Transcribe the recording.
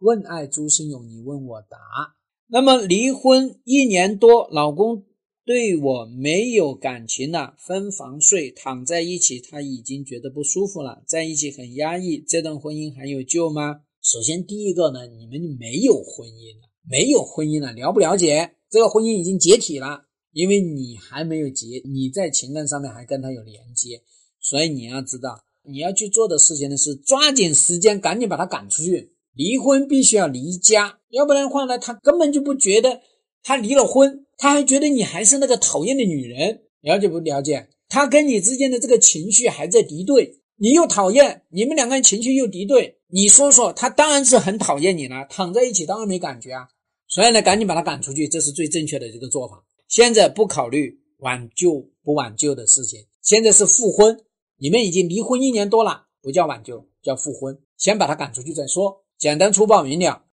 问爱朱生勇，你问我答。那么离婚一年多，老公对我没有感情了，分房睡，躺在一起，他已经觉得不舒服了，在一起很压抑，这段婚姻还有救吗？首先第一个呢，你们没有婚姻了，没有婚姻了，了不了解？这个婚姻已经解体了，因为你还没有结，你在情感上面还跟他有连接，所以你要知道，你要去做的事情呢是抓紧时间，赶紧把他赶出去。离婚必须要离家，要不然的话呢，他根本就不觉得他离了婚，他还觉得你还是那个讨厌的女人，了解不了解？他跟你之间的这个情绪还在敌对，你又讨厌，你们两个人情绪又敌对，你说说，他当然是很讨厌你了，躺在一起当然没感觉啊，所以呢，赶紧把他赶出去，这是最正确的这个做法。现在不考虑挽救不挽救的事情，现在是复婚，你们已经离婚一年多了，不叫挽救，叫复婚，先把他赶出去再说。简单粗暴明了，